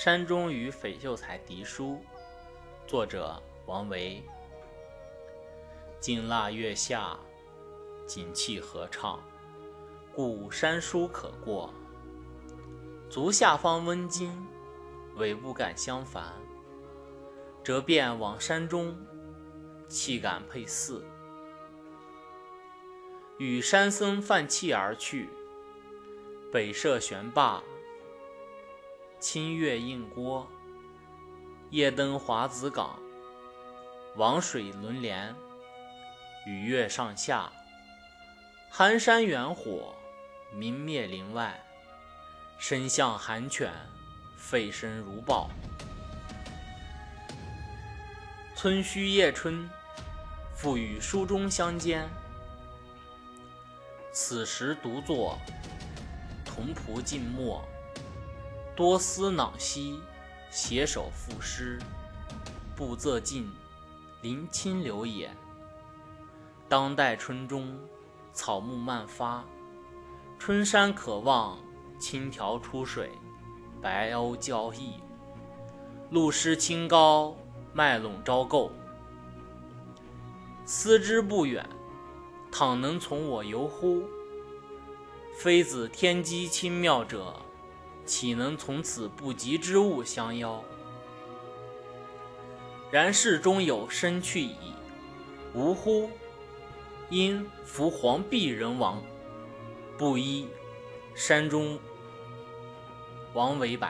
山中与淝秀才嫡书，作者王维。金腊月下，锦气合唱，故山书可过。足下方温金，委不敢相烦。折便往山中，岂敢配似？与山僧泛气而去，北涉悬罢。清月映郭，夜登华子岗。王水轮帘，雨月上下。寒山远火，明灭林外。身向寒犬，吠声如豹。村虚夜春，复与书中相间。此时独坐，同仆静默。多思囊兮，携手赋诗。步仄尽，临清流也。当代春中，草木漫发。春山可望，青条出水，白鸥交翼。露湿清高，麦陇朝构。思之不远，倘能从我游乎？非子天机清妙者。岂能从此不及之物相邀？然世中有身去矣，无乎！因夫黄璧人亡，布衣山中王维柏。